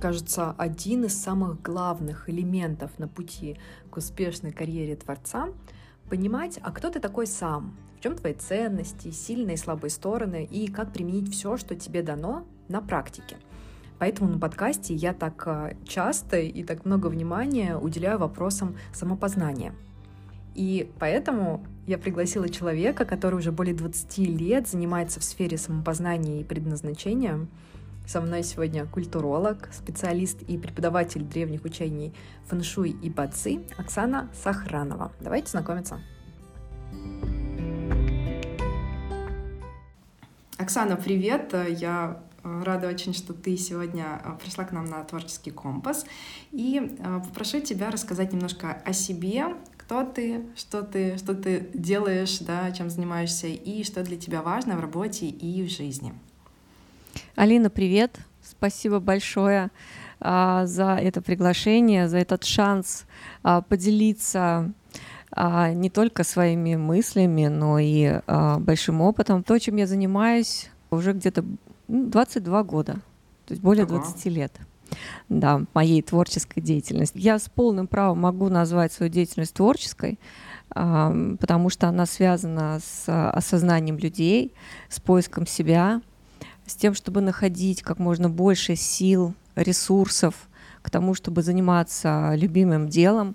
кажется, один из самых главных элементов на пути к успешной карьере творца — понимать, а кто ты такой сам, в чем твои ценности, сильные и слабые стороны, и как применить все, что тебе дано на практике. Поэтому на подкасте я так а, часто и так много внимания уделяю вопросам самопознания. И поэтому я пригласила человека, который уже более 20 лет занимается в сфере самопознания и предназначения. Со мной сегодня культуролог, специалист и преподаватель древних учений фэншуй и бацы Оксана Сахранова. Давайте знакомиться. Оксана, привет! Я э, рада очень, что ты сегодня э, пришла к нам на творческий компас. И э, попрошу тебя рассказать немножко о себе, кто ты, что ты, что ты делаешь, да, чем занимаешься, и что для тебя важно в работе и в жизни. Алина, привет! Спасибо большое а, за это приглашение, за этот шанс а, поделиться а, не только своими мыслями, но и а, большим опытом. То, чем я занимаюсь уже где-то 22 года, то есть более ага. 20 лет да, моей творческой деятельности. Я с полным правом могу назвать свою деятельность творческой, потому что она связана с осознанием людей, с поиском себя, с тем, чтобы находить как можно больше сил, ресурсов к тому, чтобы заниматься любимым делом.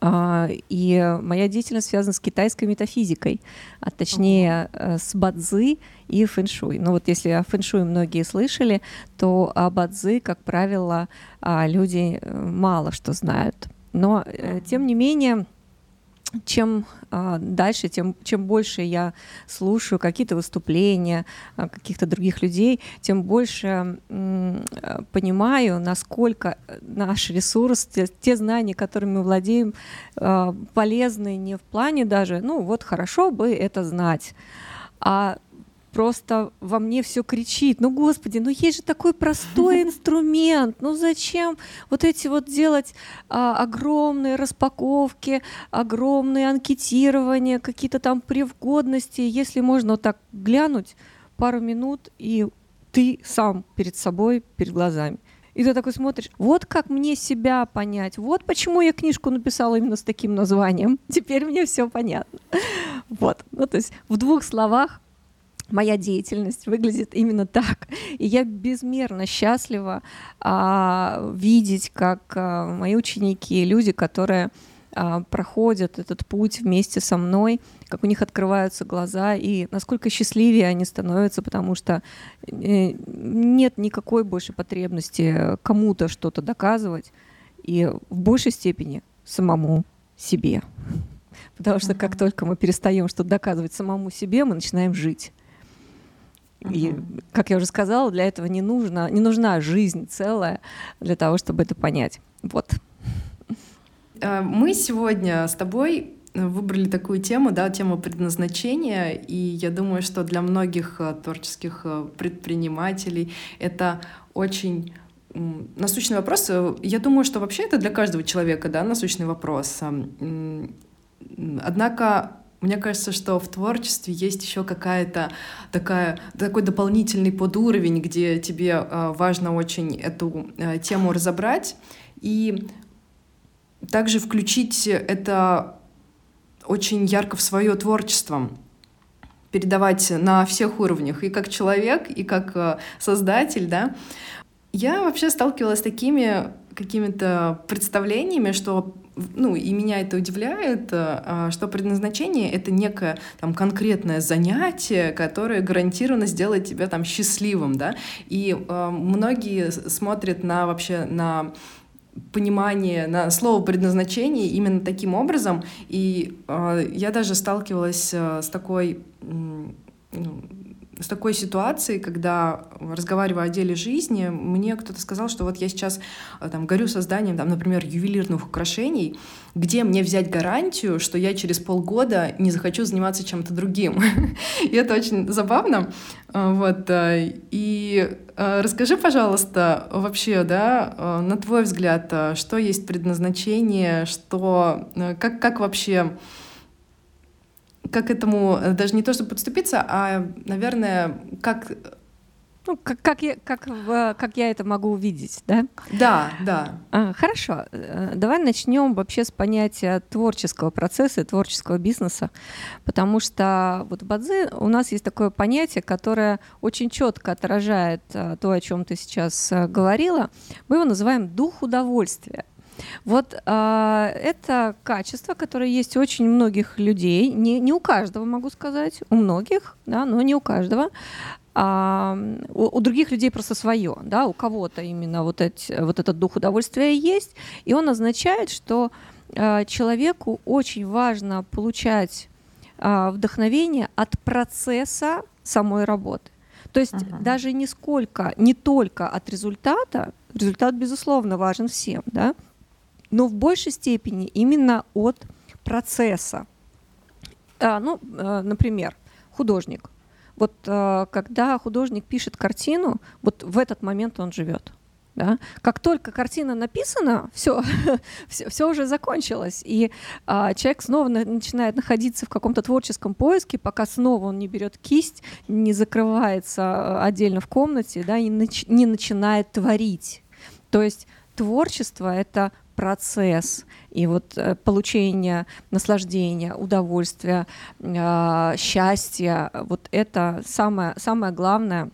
А, и моя деятельность связана с китайской метафизикой, а точнее э, с бадзи и фэншуй. Ну вот если о фэншуй многие слышали, то о бадзи, как правило, а, люди э, мало что знают. Но э, тем не менее чем а, дальше, тем чем больше я слушаю какие-то выступления а, каких-то других людей, тем больше м, понимаю, насколько наш ресурс, те, те знания, которыми мы владеем, а, полезны не в плане даже, ну вот хорошо бы это знать, а просто во мне все кричит, ну, господи, ну есть же такой простой инструмент, ну зачем вот эти вот делать а, огромные распаковки, огромные анкетирования, какие-то там превгодности, если можно вот так глянуть пару минут, и ты сам перед собой, перед глазами. И ты такой смотришь, вот как мне себя понять, вот почему я книжку написала именно с таким названием. Теперь мне все понятно. Вот. Ну, то есть в двух словах моя деятельность выглядит именно так. И я безмерно счастлива а, видеть, как а, мои ученики, люди, которые а, проходят этот путь вместе со мной, как у них открываются глаза и насколько счастливее они становятся, потому что э, нет никакой больше потребности кому-то что-то доказывать и в большей степени самому себе. Потому что как только мы перестаем что-то доказывать самому себе, мы начинаем жить. И, как я уже сказала, для этого не, нужно, не нужна жизнь целая для того, чтобы это понять. Вот. А, мы сегодня с тобой выбрали такую тему, да, тему предназначения, и я думаю, что для многих а, творческих а, предпринимателей это очень насущный вопрос. Я думаю, что вообще это для каждого человека, да, насущный вопрос. Однако мне кажется, что в творчестве есть еще какая-то такая, такой дополнительный подуровень, где тебе э, важно очень эту э, тему разобрать и также включить это очень ярко в свое творчество передавать на всех уровнях, и как человек, и как э, создатель, да. Я вообще сталкивалась с такими какими-то представлениями, что ну, и меня это удивляет, а, что предназначение — это некое там конкретное занятие, которое гарантированно сделает тебя там счастливым, да, и э, многие смотрят на вообще на понимание, на слово предназначение именно таким образом, и э, я даже сталкивалась э, с такой ну, с такой ситуацией, когда, разговаривая о деле жизни, мне кто-то сказал, что вот я сейчас э, там, горю созданием, там, например, ювелирных украшений, где мне взять гарантию, что я через полгода не захочу заниматься чем-то другим. И это очень забавно. Э, вот. Э, и расскажи, пожалуйста, вообще, да, на твой взгляд, что есть предназначение, что, как, как вообще как этому э, даже не то, чтобы подступиться, а, наверное, как Ну, как, как, я, как, как я это могу увидеть, да? Да, да. А, хорошо. Э, давай начнем вообще с понятия творческого процесса и творческого бизнеса, потому что вот в Бадзи у нас есть такое понятие, которое очень четко отражает э, то, о чем ты сейчас э, говорила. Мы его называем дух удовольствия. Вот а, это качество, которое есть у очень многих людей, не, не у каждого, могу сказать, у многих, да, но не у каждого а, у, у других людей просто свое, да, у кого-то именно вот, эти, вот этот дух удовольствия есть, и он означает, что а, человеку очень важно получать а, вдохновение от процесса самой работы. То есть uh-huh. даже не сколько, не только от результата, результат безусловно важен всем, да, но в большей степени именно от процесса. А, ну, а, например, художник вот э, когда художник пишет картину, вот в этот момент он живет. Да? Как только картина написана, все, все, все уже закончилось. И а, человек снова на, начинает находиться в каком-то творческом поиске, пока снова он не берет кисть, не закрывается э, отдельно в комнате, да, и нач, не начинает творить. То есть творчество это процесс и вот э, получение наслаждения, удовольствия, э, счастья, вот это самое, самое главное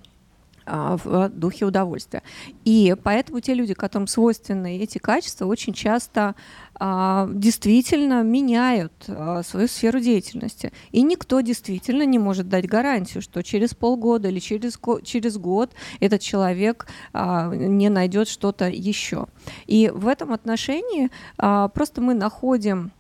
а, в духе удовольствия. И поэтому те люди, которым свойственны эти качества, очень часто действительно меняют а, свою сферу деятельности. И никто действительно не может дать гарантию, что через полгода или через, через год этот человек а, не найдет что-то еще. И в этом отношении а, просто мы находим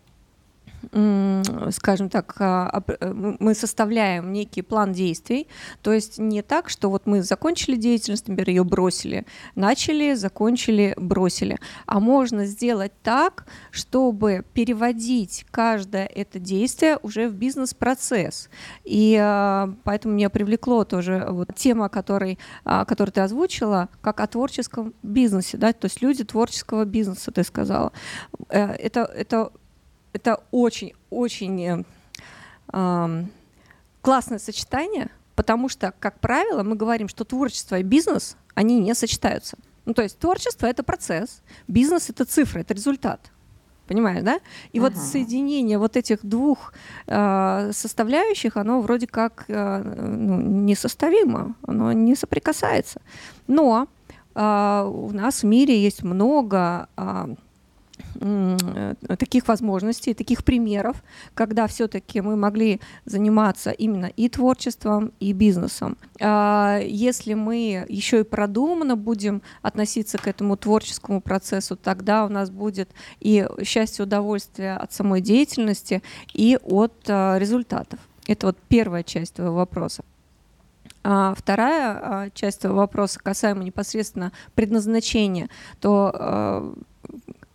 скажем так, а, э, мы составляем некий план действий, то есть не так, что вот мы закончили деятельность, например, ее бросили, начали, закончили, бросили, а можно сделать так, чтобы переводить каждое это действие уже в бизнес-процесс. И а, поэтому меня привлекло тоже вот тема, которой, а, которую ты озвучила, как о творческом бизнесе, да, то есть люди творческого бизнеса, ты сказала. Э, это, это это очень-очень э, классное сочетание, потому что, как правило, мы говорим, что творчество и бизнес, они не сочетаются. Ну, то есть творчество — это процесс, бизнес — это цифра, это результат. Понимаешь, да? И uh-huh. вот соединение вот этих двух э, составляющих, оно вроде как э, ну, несоставимо, оно не соприкасается. Но э, у нас в мире есть много Э, таких возможностей, таких примеров, когда все-таки мы могли заниматься именно и творчеством, и бизнесом. А если мы еще и продуманно будем относиться к этому творческому процессу, тогда у нас будет и счастье, удовольствие от самой деятельности, и от а, результатов. Это вот первая часть твоего вопроса. А вторая часть вопроса касаемо непосредственно предназначения, то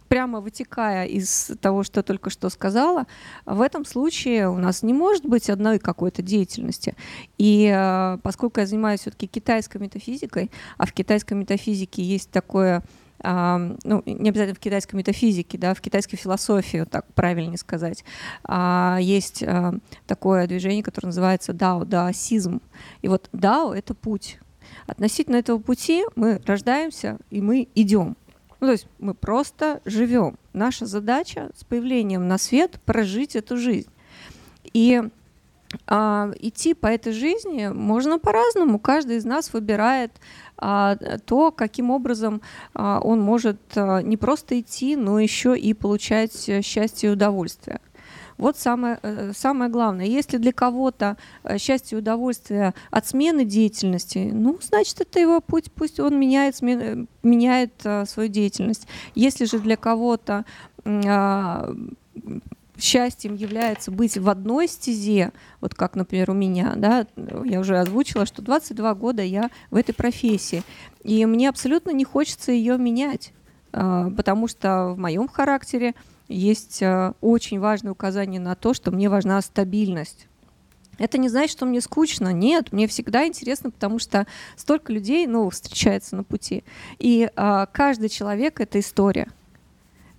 прямо вытекая из того, что только что сказала, в этом случае у нас не может быть одной какой-то деятельности. И э, поскольку я занимаюсь все-таки китайской метафизикой, а в китайской метафизике есть такое Uh, ну, не обязательно в китайской метафизике, да, в китайской философии, вот так правильнее сказать, uh, есть uh, такое движение, которое называется дао, даосизм. И вот дао — это путь. Относительно этого пути мы рождаемся, и мы идем. Ну, то есть мы просто живем. Наша задача с появлением на свет прожить эту жизнь. И а, идти по этой жизни можно по-разному. Каждый из нас выбирает а, то, каким образом а, он может а, не просто идти, но еще и получать счастье и удовольствие. Вот самое, э, самое главное. Если для кого-то э, счастье и удовольствие от смены деятельности, ну, значит, это его путь, пусть он меняет, э, меняет свою деятельность. Если же для кого-то а, счастьем является быть в одной стезе, вот как, например, у меня, да, я уже озвучила, что 22 года я в этой профессии, и мне абсолютно не хочется ее менять, потому что в моем характере есть э, очень важное указание на то, что мне важна стабильность. Это не значит, что мне скучно. Нет, мне всегда интересно, потому что столько людей ну, встречается на пути. И а, каждый человек — это история.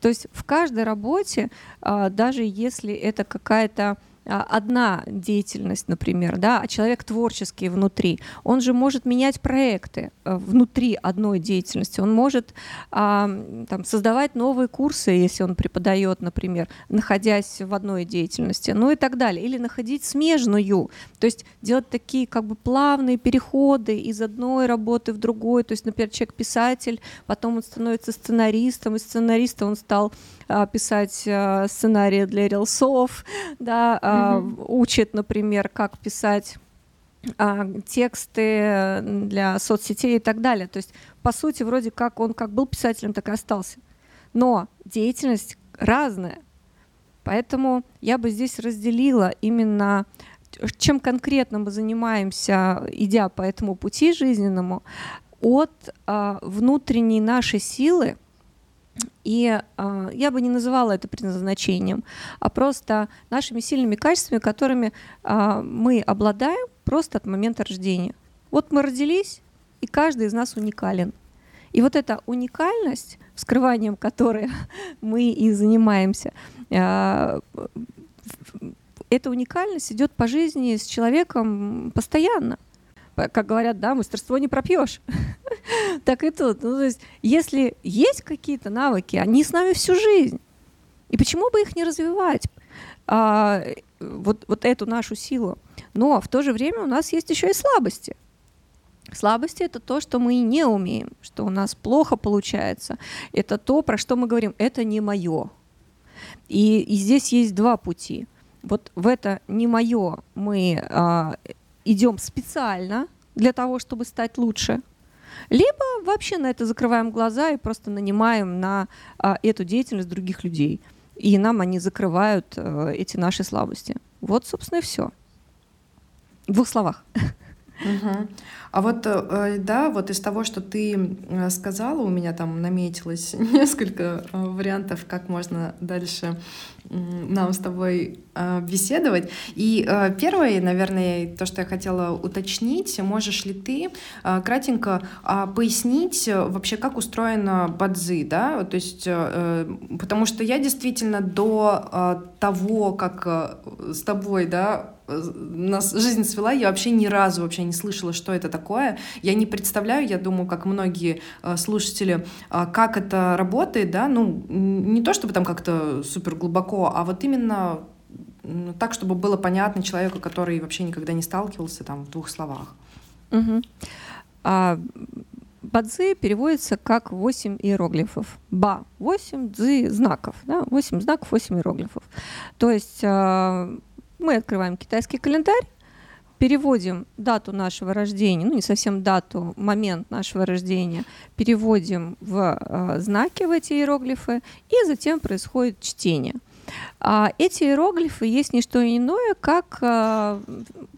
То есть в каждой работе, а, даже если это какая-то одна деятельность, например, да, а человек творческий внутри, он же может менять проекты э, внутри одной деятельности, он может а, там, создавать новые курсы, если он преподает, например, находясь в одной деятельности, ну и так далее, или находить смежную, то есть делать такие как бы плавные переходы из одной работы в другую, то есть, например, человек писатель, потом он становится сценаристом, и сценариста он стал а, писать а, сценарии для рилсов, да, а, mm-hmm. учит, например, как писать а, тексты для соцсетей и так далее. То есть, по сути, вроде как он как был писателем, так и остался. Но деятельность разная. Поэтому я бы здесь разделила именно чем конкретно мы занимаемся, идя по этому пути жизненному, от а, внутренней нашей силы, и э, я бы не называла это предназначением, а просто нашими сильными качествами, которыми э, мы обладаем просто от момента рождения. Вот мы родились, и каждый из нас уникален. И вот эта уникальность, вскрыванием которой мы и занимаемся, э, эта уникальность идет по жизни с человеком постоянно как говорят, да, мастерство не пропьешь. так и тут. Ну, то есть, если есть какие-то навыки, они с нами всю жизнь. И почему бы их не развивать? А, вот, вот эту нашу силу. Но в то же время у нас есть еще и слабости. Слабости это то, что мы не умеем, что у нас плохо получается. Это то, про что мы говорим, это не мое. И, и здесь есть два пути. Вот в это не мое мы а, идем специально для того, чтобы стать лучше, либо вообще на это закрываем глаза и просто нанимаем на а, эту деятельность других людей. И нам они закрывают а, эти наши слабости. Вот, собственно, и все. В двух словах. Угу. А вот, э, да, вот из того, что ты э, сказала, у меня там наметилось несколько э, вариантов, как можно дальше нам с тобой беседовать. И первое, наверное, то, что я хотела уточнить, можешь ли ты кратенько а, пояснить вообще, как устроена бадзи, да, то есть, потому что я действительно до того, как с тобой, да, нас жизнь свела, я вообще ни разу вообще не слышала, что это такое. Я не представляю, я думаю, как многие э, слушатели, э, как это работает, да, ну, не то чтобы там как-то супер глубоко, а вот именно так, чтобы было понятно человеку, который вообще никогда не сталкивался, там, в двух словах. Угу. А, Бадзи переводится как 8 иероглифов. Ба — 8, дзы — знаков. Да? 8 знаков, 8 иероглифов. То есть а, мы открываем китайский календарь, переводим дату нашего рождения, ну не совсем дату, момент нашего рождения, переводим в э, знаки, в эти иероглифы, и затем происходит чтение. А эти иероглифы есть не что иное, как э,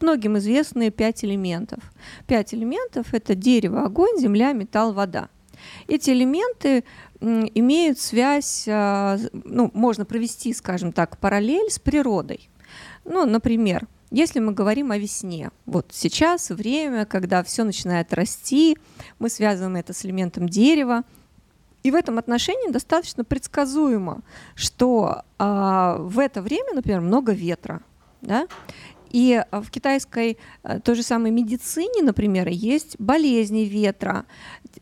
многим известные пять элементов. Пять элементов — это дерево, огонь, земля, металл, вода. Эти элементы имеют связь, э, ну, можно провести, скажем так, параллель с природой. Ну, например, если мы говорим о весне, вот сейчас время, когда все начинает расти, мы связываем это с элементом дерева, и в этом отношении достаточно предсказуемо, что а, в это время, например, много ветра, да, и в китайской а, той же самой медицине, например, есть болезни ветра,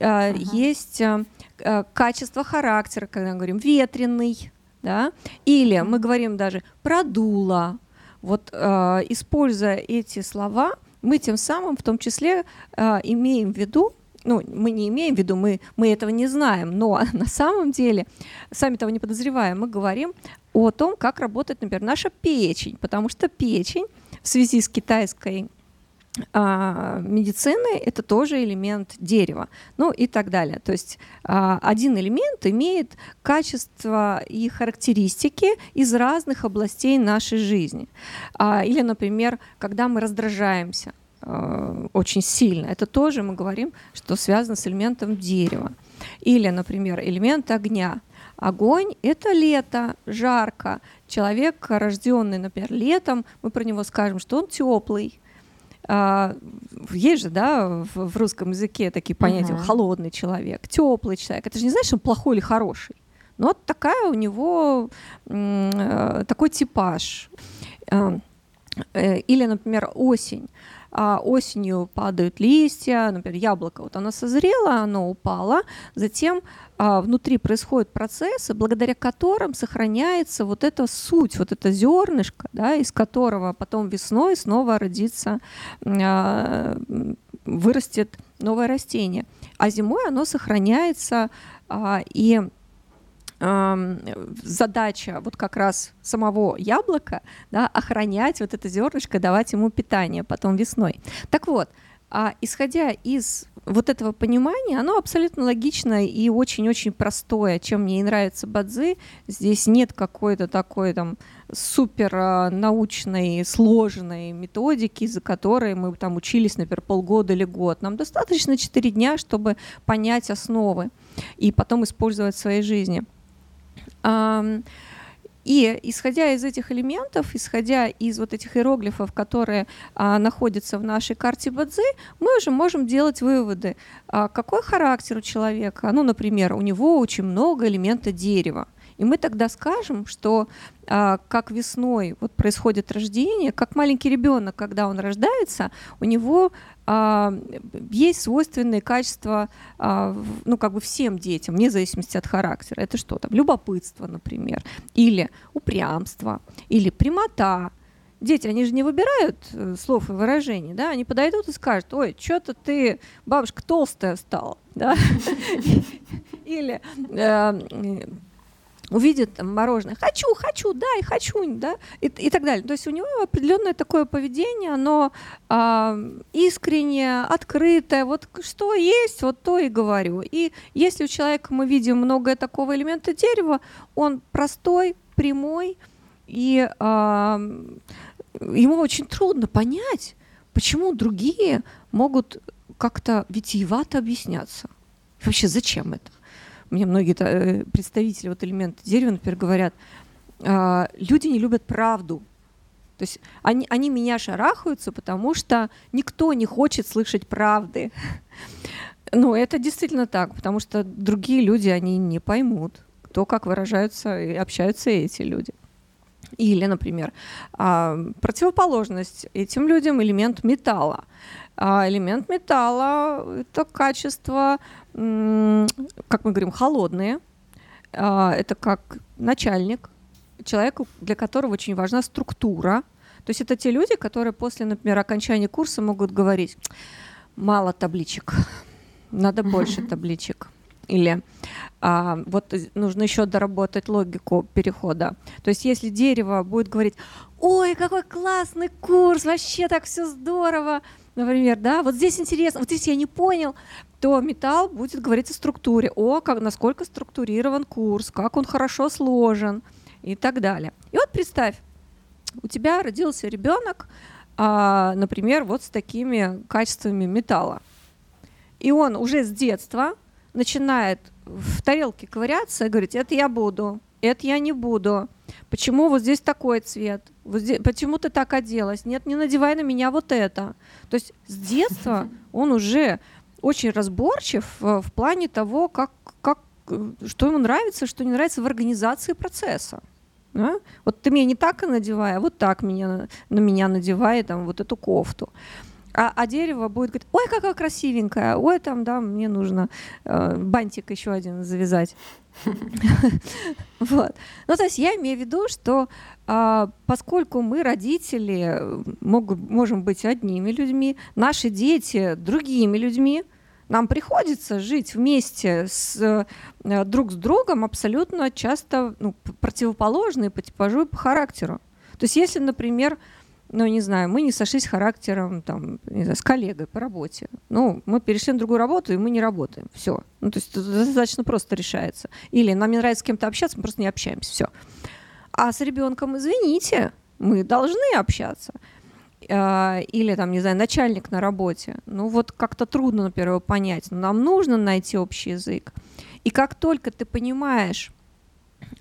а, ага. есть а, а, качество характера, когда мы говорим ветреный, да, или мы говорим даже продуло, вот э, используя эти слова, мы тем самым в том числе э, имеем в виду, ну, мы не имеем в виду, мы, мы этого не знаем, но на самом деле, сами того не подозреваем, мы говорим о том, как работает, например, наша печень, потому что печень в связи с китайской а, медицины это тоже элемент дерева, ну и так далее. То есть а, один элемент имеет качества и характеристики из разных областей нашей жизни. А, или, например, когда мы раздражаемся а, очень сильно, это тоже мы говорим, что связано с элементом дерева. Или, например, элемент огня. Огонь — это лето, жарко. Человек, рожденный, например, летом, мы про него скажем, что он теплый, а, есть же, да, в, в русском языке такие понятия: uh-huh. холодный человек, теплый человек. Это же не значит, что он плохой или хороший. Но вот такая у него э, такой типаж. Э, Э, или, например, осень. А осенью падают листья, например, яблоко, вот оно созрело, оно упало, затем а, внутри происходят процессы, благодаря которым сохраняется вот эта суть, вот это зернышко, да, из которого потом весной снова родится, а, вырастет новое растение. А зимой оно сохраняется, а, и задача вот как раз самого яблока да, охранять вот это зернышко, давать ему питание потом весной. Так вот, а исходя из вот этого понимания, оно абсолютно логичное и очень-очень простое, чем мне и нравится Бадзи. Здесь нет какой-то такой там супер а, научной, сложной методики, за которой мы там учились, например, полгода или год. Нам достаточно 4 дня, чтобы понять основы и потом использовать в своей жизни. И исходя из этих элементов, исходя из вот этих иероглифов, которые а, находятся в нашей карте Бадзи, мы уже можем делать выводы. А, какой характер у человека? Ну, например, у него очень много элемента дерева. И мы тогда скажем, что а, как весной вот происходит рождение, как маленький ребенок, когда он рождается, у него а, есть свойственные качества, а, ну, как бы всем детям, вне зависимости от характера. Это что там? Любопытство, например, или упрямство, или прямота. Дети, они же не выбирают э, слов и выражений, да, они подойдут и скажут, ой, что-то ты, бабушка, толстая стала, да, или э, увидит там мороженое, хочу, хочу, дай, хочу, да, и, и так далее. То есть у него определенное такое поведение, оно э, искреннее, открытое, вот что есть, вот то и говорю. И если у человека мы видим много такого элемента дерева, он простой, прямой, и э, ему очень трудно понять, почему другие могут как-то витиевато объясняться. Вообще, зачем это? Мне многие э, представители вот элемента дерева, например, говорят, «А, люди не любят правду. То есть они, они меня шарахаются, потому что никто не хочет слышать правды. Ну, это действительно так, потому что другие люди, они не поймут, то, как выражаются и общаются эти люди. Или, например, а, противоположность этим людям элемент металла. А элемент металла — это качество, как мы говорим, холодные. А, это как начальник, человек, для которого очень важна структура. То есть это те люди, которые после, например, окончания курса могут говорить, мало табличек, надо больше табличек. Или а, вот нужно еще доработать логику перехода. То есть если дерево будет говорить, ой, какой классный курс, вообще так все здорово, например, да, вот здесь интересно, вот здесь я не понял, то металл будет говорить о структуре, о, как, насколько структурирован курс, как он хорошо сложен и так далее. И вот представь, у тебя родился ребенок, а, например, вот с такими качествами металла. И он уже с детства начинает в тарелке ковыряться и говорить, это я буду, это я не буду. Почему вот здесь такой цвет? Вот здесь, почему ты так оделась? Нет, не надевай на меня вот это. То есть с детства он уже очень разборчив в, в плане того, как, как, что ему нравится, что не нравится в организации процесса. Да? Вот ты меня не так надевай, а вот так меня, на меня надевай там, вот эту кофту. А, а дерево будет говорить, ой, какая красивенькая, ой, там, да, мне нужно э, бантик еще один завязать. Вот. Ну, то есть я имею в виду, что а, поскольку мы, родители, могут, можем быть одними людьми, наши дети другими людьми, нам приходится жить вместе с, э, друг с другом абсолютно часто ну, противоположные по типажу и по характеру. То есть если, например, ну, не знаю, мы не сошлись характером там, не знаю, с коллегой по работе. Ну, мы перешли на другую работу, и мы не работаем. Все. Ну, то есть это достаточно просто решается. Или нам не нравится с кем-то общаться, мы просто не общаемся. Все. А с ребенком, извините, мы должны общаться. А, или там, не знаю, начальник на работе. Ну, вот как-то трудно, например, понять. Но нам нужно найти общий язык. И как только ты понимаешь,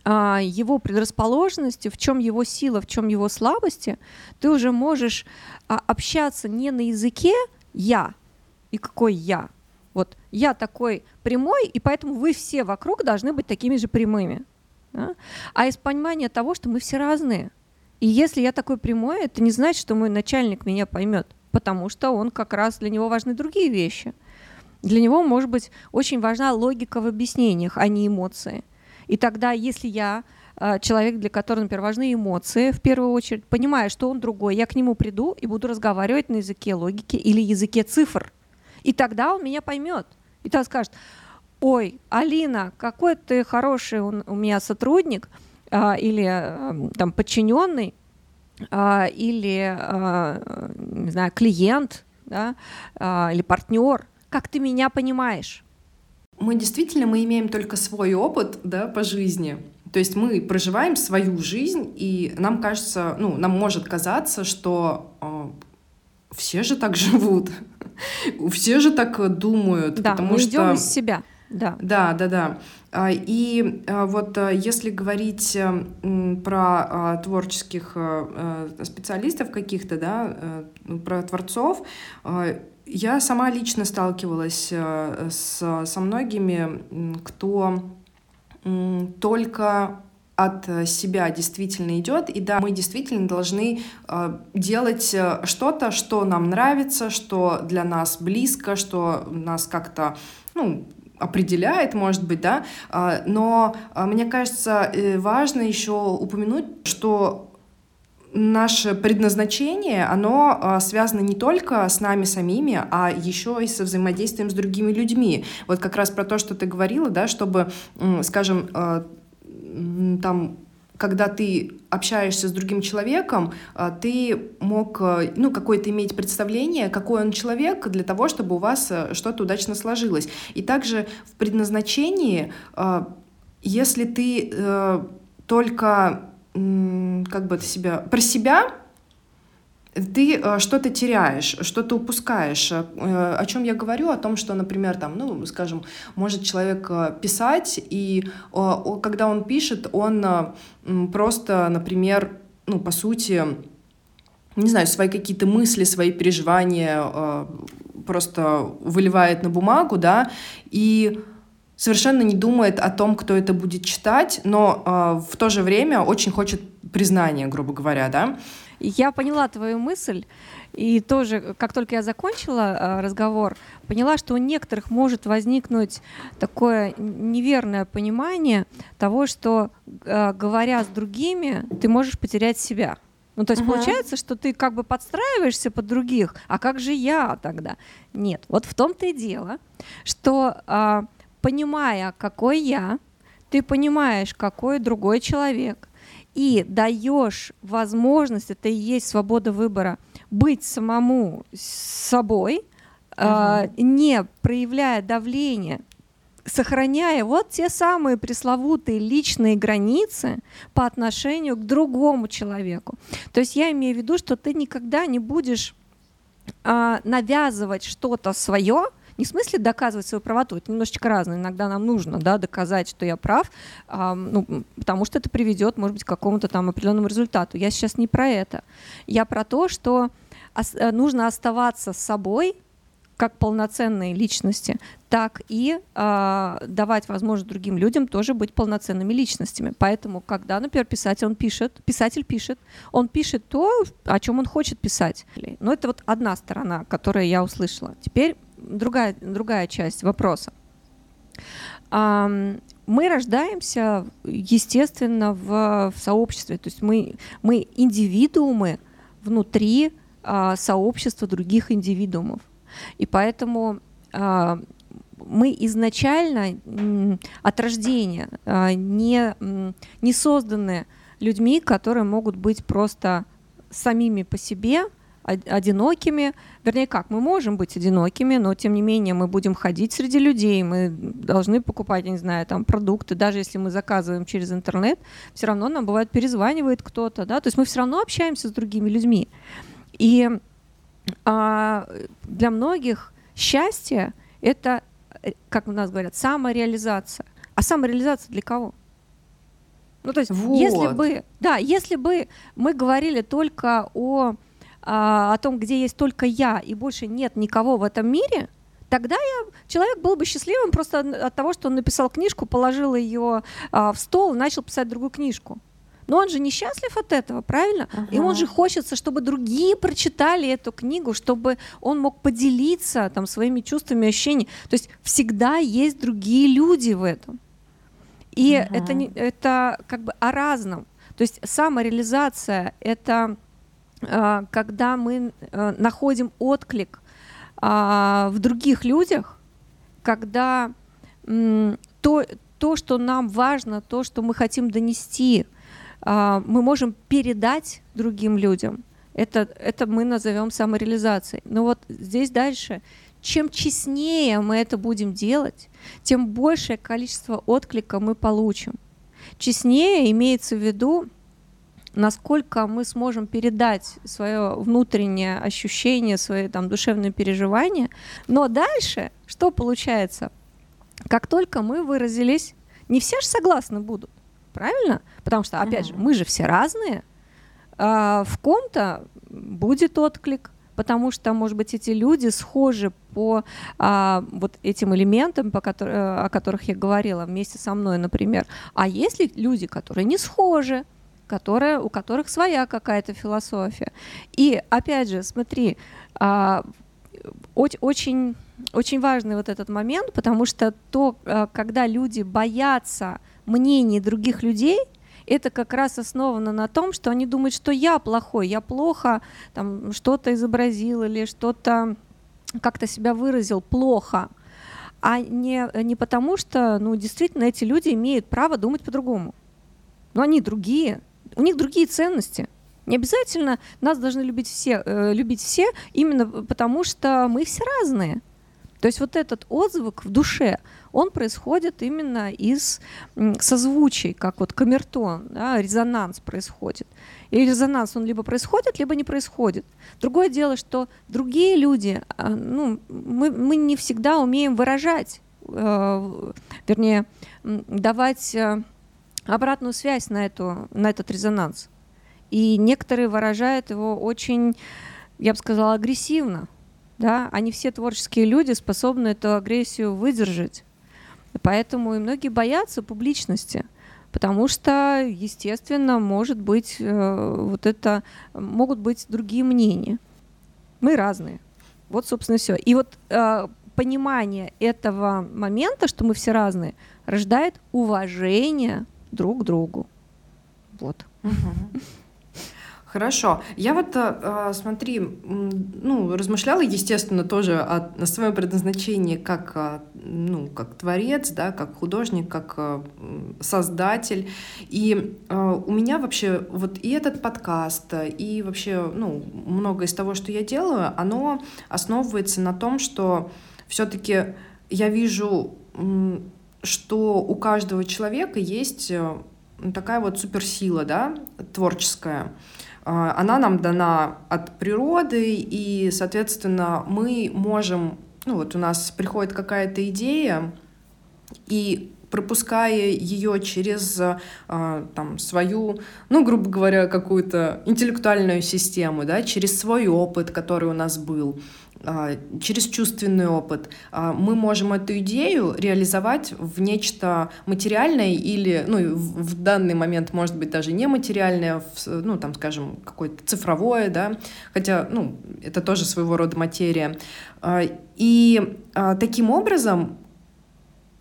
его предрасположенности, в чем его сила, в чем его слабости, ты уже можешь а, общаться не на языке я и какой я. Вот я такой прямой, и поэтому вы все вокруг должны быть такими же прямыми. Да? А из понимания того, что мы все разные. И если я такой прямой, это не значит, что мой начальник меня поймет, потому что он как раз для него важны другие вещи. Для него, может быть, очень важна логика в объяснениях, а не эмоции. И тогда, если я э, человек, для которого, например, важны эмоции, в первую очередь, понимая, что он другой, я к нему приду и буду разговаривать на языке логики или языке цифр. И тогда он меня поймет. И тогда скажет, ой, Алина, какой ты хороший у меня сотрудник а, или а, там подчиненный, или, не знаю, клиент, да, или партнер, как ты меня понимаешь? Мы действительно, мы имеем только свой опыт, да, по жизни. То есть мы проживаем свою жизнь, и нам кажется, ну, нам может казаться, что э, все же так живут, все же так думают, да, потому мы что идем из себя. Да. Да, да, да. А, и а, вот если говорить про творческих специалистов каких-то, да, ну, про творцов, я сама лично сталкивалась с, со многими, кто только от себя действительно идет. И да, мы действительно должны делать что-то, что нам нравится, что для нас близко, что нас как-то ну, определяет, может быть, да, а, но а, мне кажется, э, важно еще упомянуть, что наше предназначение, оно а, связано не только с нами самими, а еще и со взаимодействием с другими людьми. Вот как раз про то, что ты говорила, да, чтобы, скажем, там когда ты общаешься с другим человеком, а, ты мог ну, какое-то иметь представление, какой он человек, для того, чтобы у вас что-то удачно сложилось. И также в предназначении, а, если ты э, только как бы себя про себя ты э, что-то теряешь, что-то упускаешь. Э, о чем я говорю? О том, что, например, там, ну, скажем, может человек э, писать, и когда он пишет, он просто, например, ну, по сути, не знаю, свои какие-то мысли, свои переживания просто выливает на бумагу, да, и совершенно не думает о том, кто это будет читать, но в то же время очень хочет признания, грубо говоря, да. Я поняла твою мысль, и тоже, как только я закончила э, разговор, поняла, что у некоторых может возникнуть такое неверное понимание того, что, э, говоря с другими, ты можешь потерять себя. Ну, то есть uh-huh. получается, что ты как бы подстраиваешься под других, а как же я тогда? Нет, вот в том-то и дело, что э, понимая, какой я, ты понимаешь, какой другой человек, и даешь возможность, это и есть свобода выбора, быть самому собой, э, не проявляя давление, сохраняя вот те самые пресловутые личные границы по отношению к другому человеку. То есть я имею в виду, что ты никогда не будешь э, навязывать что-то свое, не в смысле доказывать свою правоту, это немножечко разное. Иногда нам нужно да, доказать, что я прав, а, ну, потому что это приведет, может быть, к какому-то там определенному результату. Я сейчас не про это. Я про то, что э, нужно оставаться с собой, как полноценные личности, так и э, давать возможность другим людям тоже быть полноценными личностями. Поэтому, когда, например, писатель он пишет, писатель пишет, он пишет то, о чем он хочет писать. Но это вот одна сторона, которую я услышала. Теперь другая, другая часть вопроса. Мы рождаемся, естественно, в, в сообществе, то есть мы, мы индивидуумы внутри а, сообщества других индивидуумов. И поэтому а, мы изначально от рождения а, не, не созданы людьми, которые могут быть просто самими по себе, одинокими. Вернее, как, мы можем быть одинокими, но тем не менее мы будем ходить среди людей, мы должны покупать, я не знаю, там продукты, даже если мы заказываем через интернет, все равно нам бывает перезванивает кто-то, да, то есть мы все равно общаемся с другими людьми. И а, для многих счастье — это, э, как у нас говорят, самореализация. А самореализация для кого? Ну, то есть, вот. если бы, да, если бы мы говорили только о а, о том, где есть только я и больше нет никого в этом мире, тогда я, человек был бы счастливым просто от того, что он написал книжку, положил ее а, в стол и начал писать другую книжку. Но он же несчастлив от этого, правильно? Ага. И он же хочется, чтобы другие прочитали эту книгу, чтобы он мог поделиться там своими чувствами, ощущениями. То есть всегда есть другие люди в этом. И ага. это, это как бы о разном. То есть самореализация — это когда мы э, находим отклик э, в других людях, когда э, то, то, что нам важно, то, что мы хотим донести, э, мы можем передать другим людям. Это, это мы назовем самореализацией. Но вот здесь дальше чем честнее мы это будем делать, тем большее количество отклика мы получим. Честнее имеется в виду, насколько мы сможем передать свое внутреннее ощущение, свои там душевные переживания. Но дальше что получается? Как только мы выразились, не все же согласны будут, правильно? Потому что, опять uh-huh. же, мы же все разные. А в ком-то будет отклик, потому что, может быть, эти люди схожи по а, вот этим элементам, по котор- э, о которых я говорила вместе со мной, например. А есть ли люди, которые не схожи, которые, у которых своя какая-то философия? И опять же, смотри, а, очень, очень важный вот этот момент, потому что то, а, когда люди боятся мнений других людей, это как раз основано на том, что они думают, что я плохой, я плохо там что-то изобразил или что-то как-то себя выразил плохо, а не, не потому, что, ну, действительно, эти люди имеют право думать по-другому. Но они другие, у них другие ценности. Не обязательно нас должны любить все, э, любить все именно потому, что мы все разные. То есть вот этот отзвук в душе, он происходит именно из созвучий, как вот камертон, да, резонанс происходит. И резонанс, он либо происходит, либо не происходит. Другое дело, что другие люди, а, ну, мы, мы не всегда умеем выражать, э, вернее, давать э, обратную связь на, эту, на этот резонанс. И некоторые выражают его очень, я бы сказала, агрессивно. Да? Они все творческие люди способны эту агрессию выдержать. Поэтому и многие боятся публичности, потому что, естественно, может быть э, вот это могут быть другие мнения. Мы разные. Вот, собственно, все. И вот э, понимание этого момента, что мы все разные, рождает уважение друг другу. Вот. Хорошо. Я вот, э, смотри, ну, размышляла, естественно, тоже о, о своем предназначении как, э, ну, как творец, да, как художник, как э, создатель. И у меня вообще вот и этот подкаст, и вообще, ну, многое из того, что я делаю, оно основывается на том, что все-таки я вижу, что у каждого человека есть такая вот суперсила, да, творческая. А, она нам дана от природы, и, соответственно, мы можем, ну вот у нас приходит какая-то идея, и пропуская ее через а, там, свою, ну, грубо говоря, какую-то интеллектуальную систему, да, через свой опыт, который у нас был, а, через чувственный опыт, а, мы можем эту идею реализовать в нечто материальное или, ну, в данный момент, может быть, даже нематериальное, ну, там, скажем, какое-то цифровое, да, хотя, ну, это тоже своего рода материя. И таким образом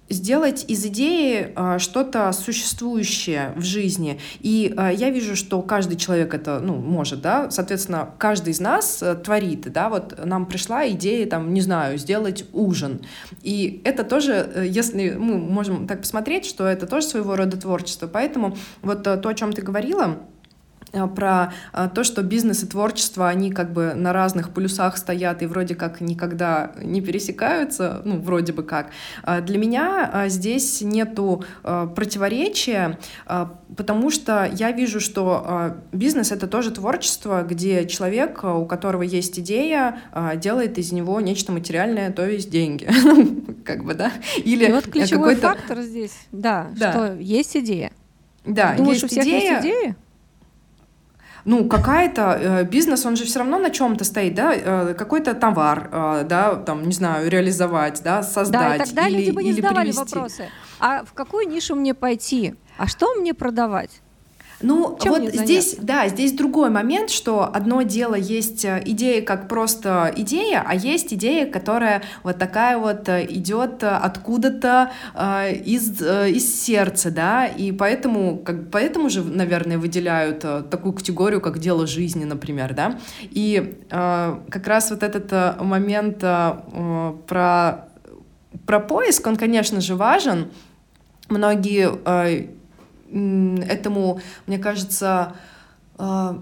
сделать из идеи э, что-то существующее в жизни. И э, я вижу, что каждый человек это, ну, может, да, соответственно, каждый из нас э, творит, да, вот нам пришла идея, там, не знаю, сделать ужин. И это тоже, э, если мы можем так посмотреть, что это тоже своего рода творчество. Поэтому вот э, то, о чем ты говорила, про э, то, что бизнес и творчество, они как бы на разных полюсах стоят и вроде как никогда не пересекаются, ну, вроде бы как. А для меня э, здесь нету противоречия, потому что я вижу, что бизнес — это тоже творчество, где человек, у которого есть идея, делает из него нечто материальное, то есть деньги. Как бы, да? Или вот ключевой фактор здесь, да, что есть идея. Да, Думаешь, есть у всех идея. есть идея? Ну, какая-то э, бизнес, он же все равно на чем-то стоит, да, э, какой-то товар, э, да, там, не знаю, реализовать, да, создать. Да, и тогда или, люди бы не задавали привести. вопросы. А в какую нишу мне пойти? А что мне продавать? Ну, Чем вот здесь, да, здесь другой момент, что одно дело есть э, идея как просто идея, а есть идея, которая вот такая вот э, идет откуда-то э, из, э, из сердца, да, и поэтому, как, поэтому же, наверное, выделяют э, такую категорию, как дело жизни, например, да, и э, как раз вот этот момент э, про, про поиск, он, конечно же, важен, многие э, этому, мне кажется, э,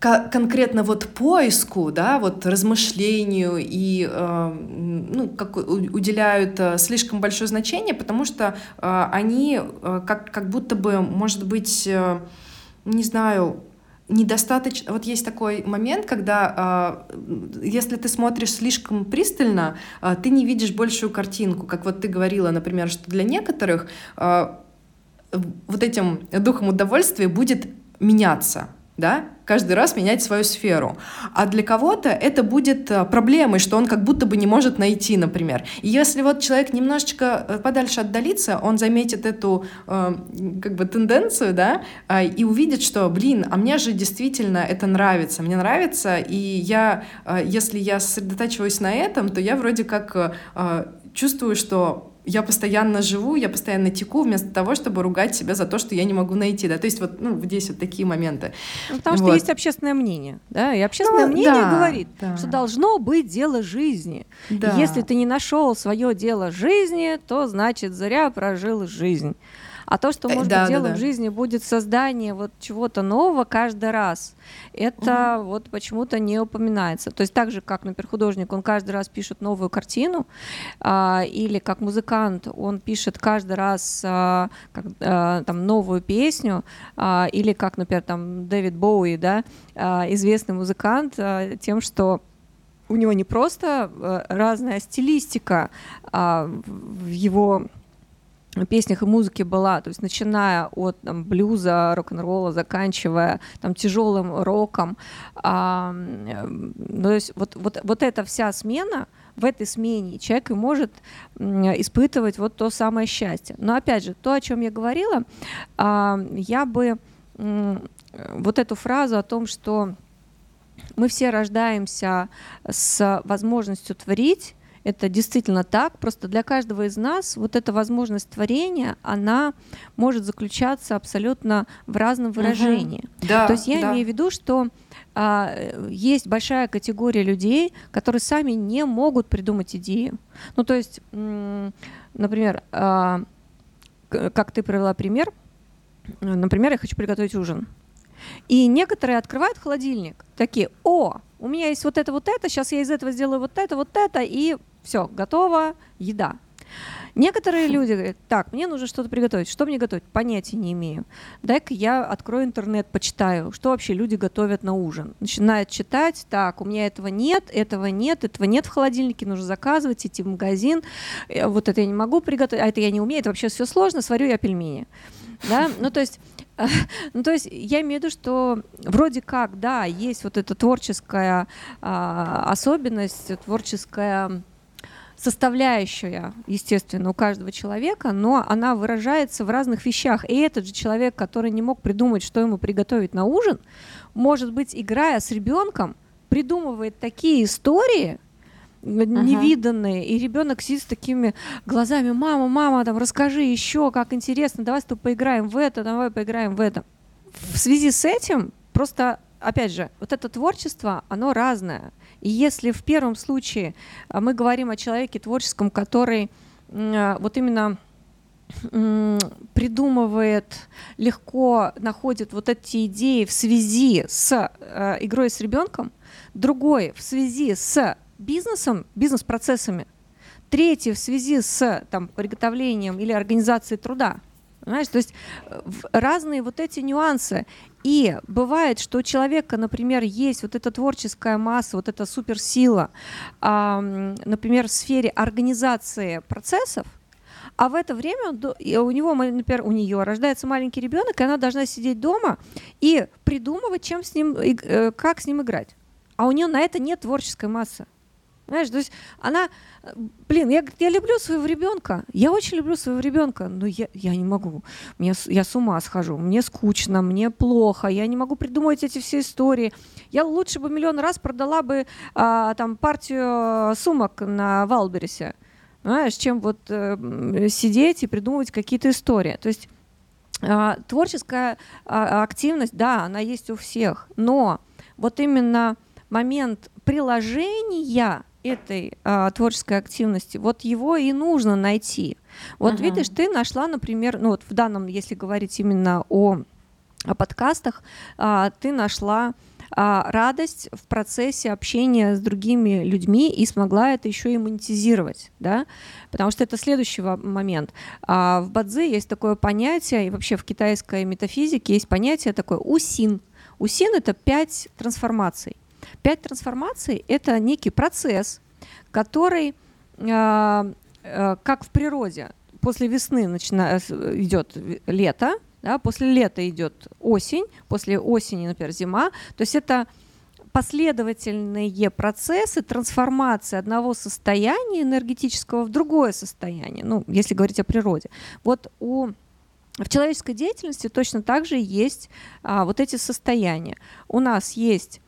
конкретно вот поиску, да, вот размышлению и э, ну, как уделяют э, слишком большое значение, потому что они как, как будто бы, может быть, не знаю, недостаточно. Вот есть такой момент, когда если ты смотришь слишком пристально, ты не видишь большую картинку, как вот ты говорила, например, что для некоторых вот этим духом удовольствия будет меняться, да, каждый раз менять свою сферу. А для кого-то это будет э, проблемой, что он как будто бы не может найти, например. И если вот человек немножечко э, подальше отдалится, он заметит эту э, как бы тенденцию, да, и увидит, что, блин, а мне же действительно это нравится, мне нравится, и я, если я сосредотачиваюсь на этом, то я вроде как чувствую, что я постоянно живу, я постоянно теку, вместо того, чтобы ругать себя за то, что я не могу найти, да, то есть вот, ну, здесь вот такие моменты. Ну, потому вот. что есть общественное мнение, да, и общественное ну, мнение да, говорит, да. что должно быть дело жизни. Да. Если ты не нашел свое дело жизни, то значит зря прожил жизнь. А то, что, э, может да, быть, делом да, да. в жизни будет создание вот чего-то нового каждый раз, это угу. вот почему-то не упоминается. То есть так же, как, например, художник, он каждый раз пишет новую картину, а, или как музыкант, он пишет каждый раз а, как, а, там, новую песню, а, или как, например, там Дэвид Боуи, да, а, известный музыкант, а, тем, что у него не просто а, разная стилистика а, в его песнях и музыке была, то есть начиная от там, блюза, рок-н-ролла, заканчивая там тяжелым роком, а, то есть вот, вот, вот эта вся смена, в этой смене человек и может испытывать вот то самое счастье. Но опять же, то, о чем я говорила, а, я бы вот эту фразу о том, что мы все рождаемся с возможностью творить, это действительно так. Просто для каждого из нас вот эта возможность творения, она может заключаться абсолютно в разном выражении. Угу. Да, То есть я да. имею в виду, что а, есть большая категория людей, которые сами не могут придумать идею. Ну, то есть, например, а, как ты привела пример, например, я хочу приготовить ужин. И некоторые открывают холодильник, такие, о, у меня есть вот это, вот это, сейчас я из этого сделаю вот это, вот это, и все, готово, еда. Некоторые люди говорят, так, мне нужно что-то приготовить. Что мне готовить? Понятия не имею. Дай-ка я открою интернет, почитаю, что вообще люди готовят на ужин. Начинает читать, так, у меня этого нет, этого нет, этого нет в холодильнике, нужно заказывать, идти в магазин. Э, вот это я не могу приготовить, а это я не умею, это вообще все сложно, сварю я пельмени. Да? Ну, то есть ну, то есть я имею в виду, что вроде как, да, есть вот эта творческая а, особенность, творческая составляющая, естественно, у каждого человека, но она выражается в разных вещах. И этот же человек, который не мог придумать, что ему приготовить на ужин, может быть, играя с ребенком, придумывает такие истории, невиданные, ага. и ребенок сидит с такими глазами, мама, мама, там, расскажи еще, как интересно, давай с тобой поиграем в это, давай поиграем в это. В связи с этим просто, опять же, вот это творчество, оно разное. И если в первом случае а, мы говорим о человеке творческом, который а, вот именно придумывает, легко находит вот эти идеи в связи с э, игрой с ребенком, другой в связи с бизнесом, бизнес-процессами, третий в связи с там, приготовлением или организацией труда. Понимаешь? То есть э, разные вот эти нюансы. И бывает, что у человека, например, есть вот эта творческая масса, вот эта суперсила, э, например, в сфере организации процессов, а в это время у него, например, у нее рождается маленький ребенок, и она должна сидеть дома и придумывать, чем с ним, э, как с ним играть. А у нее на это нет творческой массы. Понимаешь, то есть она, блин, я, я люблю своего ребенка, я очень люблю своего ребенка, но я, я не могу, мне, я с ума схожу, мне скучно, мне плохо, я не могу придумать эти все истории. Я лучше бы миллион раз продала бы а, там партию сумок на Валберисе, знаешь, чем вот э, сидеть и придумывать какие-то истории. То есть э, творческая э, активность, да, она есть у всех, но вот именно момент приложения этой а, творческой активности, вот его и нужно найти. Вот uh-huh. видишь, ты нашла, например, ну вот в данном, если говорить именно о, о подкастах, а, ты нашла а, радость в процессе общения с другими людьми и смогла это еще и монетизировать, да, потому что это следующий момент. А, в Бадзи есть такое понятие, и вообще в китайской метафизике есть понятие такое усин. Усин — это пять трансформаций. Пять трансформаций — это некий процесс, который, э, э, как в природе, после весны начина... идет лето, да, после лета идет осень, после осени, например, зима. То есть это последовательные процессы трансформации одного состояния энергетического в другое состояние, ну, если говорить о природе. Вот у в человеческой деятельности точно так же есть а, вот эти состояния. У нас есть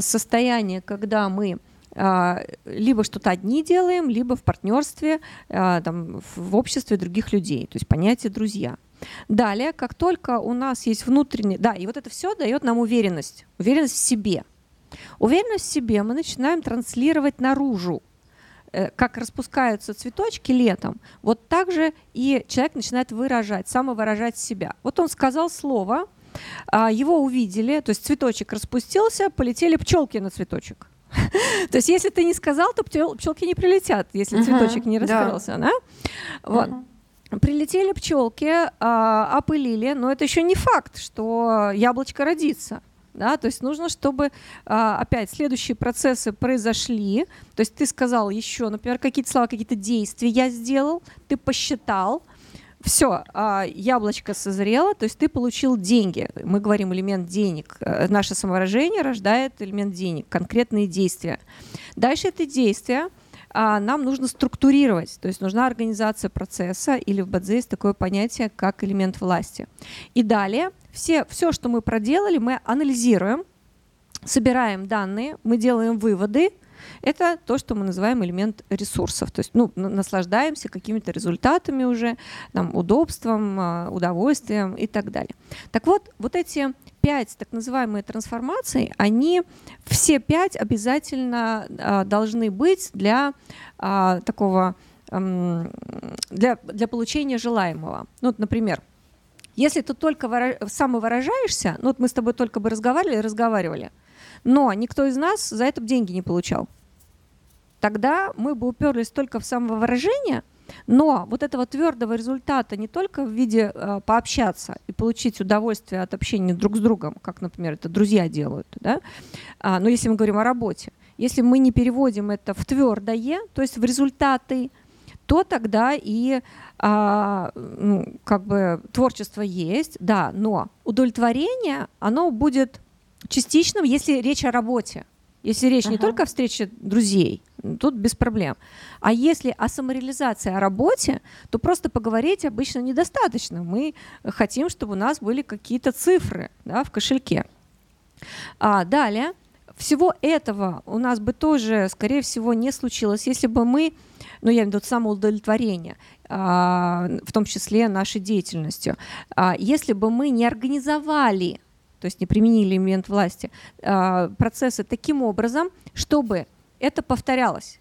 состояние, когда мы а, либо что-то одни делаем, либо в партнерстве, а, там, в обществе других людей, то есть понятие друзья. Далее, как только у нас есть внутренний, да, и вот это все дает нам уверенность, уверенность в себе. Уверенность в себе мы начинаем транслировать наружу, э, как распускаются цветочки летом, вот так же и человек начинает выражать, самовыражать себя. Вот он сказал слово, а, его увидели, то есть цветочек распустился, полетели пчелки на цветочек. То есть, если ты не сказал, то пчелки не прилетят, если цветочек не раскрылся, да? Вот. Прилетели пчелки, а, опылили, но это еще не факт, что яблочко родится. Да, то есть нужно, чтобы а, опять следующие процессы произошли. То есть ты сказал еще, например, какие-то слова, какие-то действия я сделал, ты посчитал, все, а, яблочко созрело, то есть ты получил деньги. Мы говорим элемент денег. Э, наше самовыражение рождает элемент денег, конкретные действия. Дальше это действия а, нам нужно структурировать, то есть нужна организация процесса, или в БДЗ есть такое понятие, как элемент власти. И далее все, все, что мы проделали, мы анализируем, собираем данные, мы делаем выводы, это то, что мы называем элемент ресурсов. То есть ну, наслаждаемся какими-то результатами уже, там, удобством, а, удовольствием и так далее. Так вот, вот эти пять так называемые трансформаций, они все пять обязательно а, должны быть для а, такого для, для получения желаемого. Ну, вот, например, если ты только выраж... самовыражаешься, ну вот мы с тобой только бы разговаривали, разговаривали, но никто из нас за это деньги не получал. Тогда мы бы уперлись только в самовыражение, но вот этого твердого результата не только в виде э, пообщаться и получить удовольствие от общения друг с другом, как, например, это друзья делают, да, а, но если мы говорим о работе, если мы не переводим это в твердое, то есть в результаты, то тогда и а, ну, как бы творчество есть, да, но удовлетворение, оно будет частичным, если речь о работе. Если речь ага. не только о встрече друзей, тут без проблем. А если о самореализации, о работе, то просто поговорить обычно недостаточно. Мы хотим, чтобы у нас были какие-то цифры да, в кошельке. А далее, всего этого у нас бы тоже, скорее всего, не случилось, если бы мы, ну, я имею в виду самоудовлетворение, а, в том числе нашей деятельностью, а, если бы мы не организовали то есть не применили элемент власти, а, процессы таким образом, чтобы это повторялось.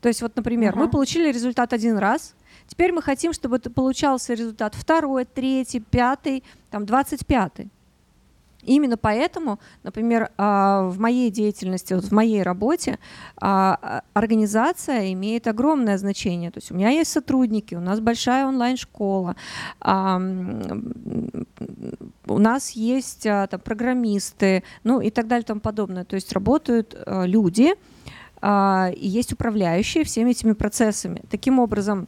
То есть вот, например, uh-huh. мы получили результат один раз, теперь мы хотим, чтобы это получался результат второй, третий, пятый, там, двадцать пятый. Именно поэтому, например, а, в моей деятельности, вот в моей работе а, организация имеет огромное значение. То есть у меня есть сотрудники, у нас большая онлайн-школа, у нас есть а, там, программисты, ну и так далее и тому подобное. То есть работают люди, и есть управляющие всеми этими процессами. Таким образом,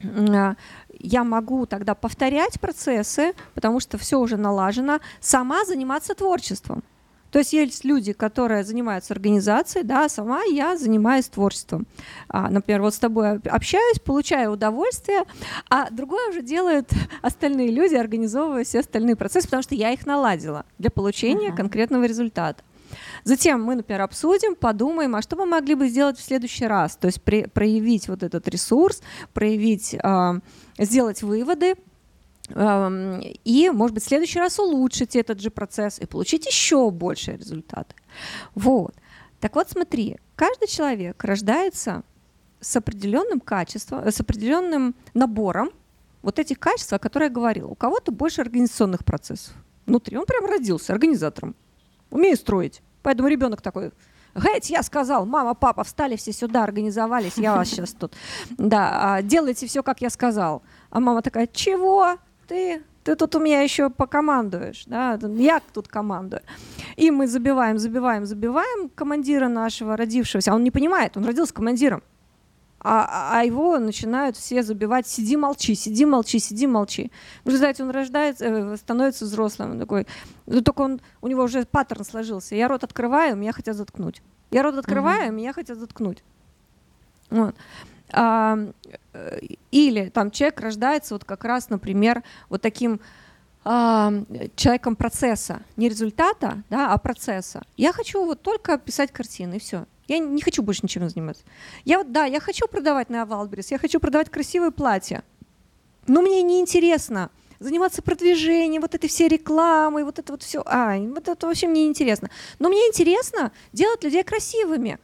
я могу тогда повторять процессы, потому что все уже налажено, сама заниматься творчеством. То То есть есть люди, которые занимаются организацией, да, а сама я занимаюсь творчеством. А, например, вот с тобой общаюсь, получаю удовольствие, а другое уже делают остальные люди, организовывая все остальные процессы, потому что я их наладила для получения uh-huh. конкретного результата. Затем мы, например, обсудим, подумаем, а что мы могли бы сделать в следующий раз, то есть при, проявить вот этот ресурс, проявить, э, сделать выводы, и, может быть, в следующий раз улучшить этот же процесс и получить еще большие результаты. Вот. Так вот, смотри, каждый человек рождается с определенным качеством, с определенным набором вот этих качеств, о которых я говорила. У кого-то больше организационных процессов внутри. Он прям родился организатором, умеет строить. Поэтому ребенок такой, Геть, я сказал, мама, папа, встали все сюда, организовались, я вас сейчас тут. Да, а, делайте все, как я сказал. А мама такая, чего? ты, ты тут у меня еще покомандуешь, да, я тут командую. И мы забиваем, забиваем, забиваем командира нашего родившегося, он не понимает, он родился командиром. А, а его начинают все забивать, сиди, молчи, сиди, молчи, сиди, молчи. В результате он рождается, э, становится взрослым, он такой, ну, только он, у него уже паттерн сложился. Я рот открываю, меня хотят заткнуть. Я рот открываю, угу. меня хотят заткнуть. Вот. А, э, или там человек рождается вот как раз, например, вот таким а, человеком процесса, не результата, да, а процесса. Я хочу вот только писать картины, и все. Я не хочу больше ничем заниматься. Я вот, да, я хочу продавать на Wildberries, я хочу продавать красивые платья, но мне не интересно заниматься продвижением, вот этой всей рекламой, вот это вот все. А, вот это вообще мне интересно. Но мне интересно делать людей красивыми.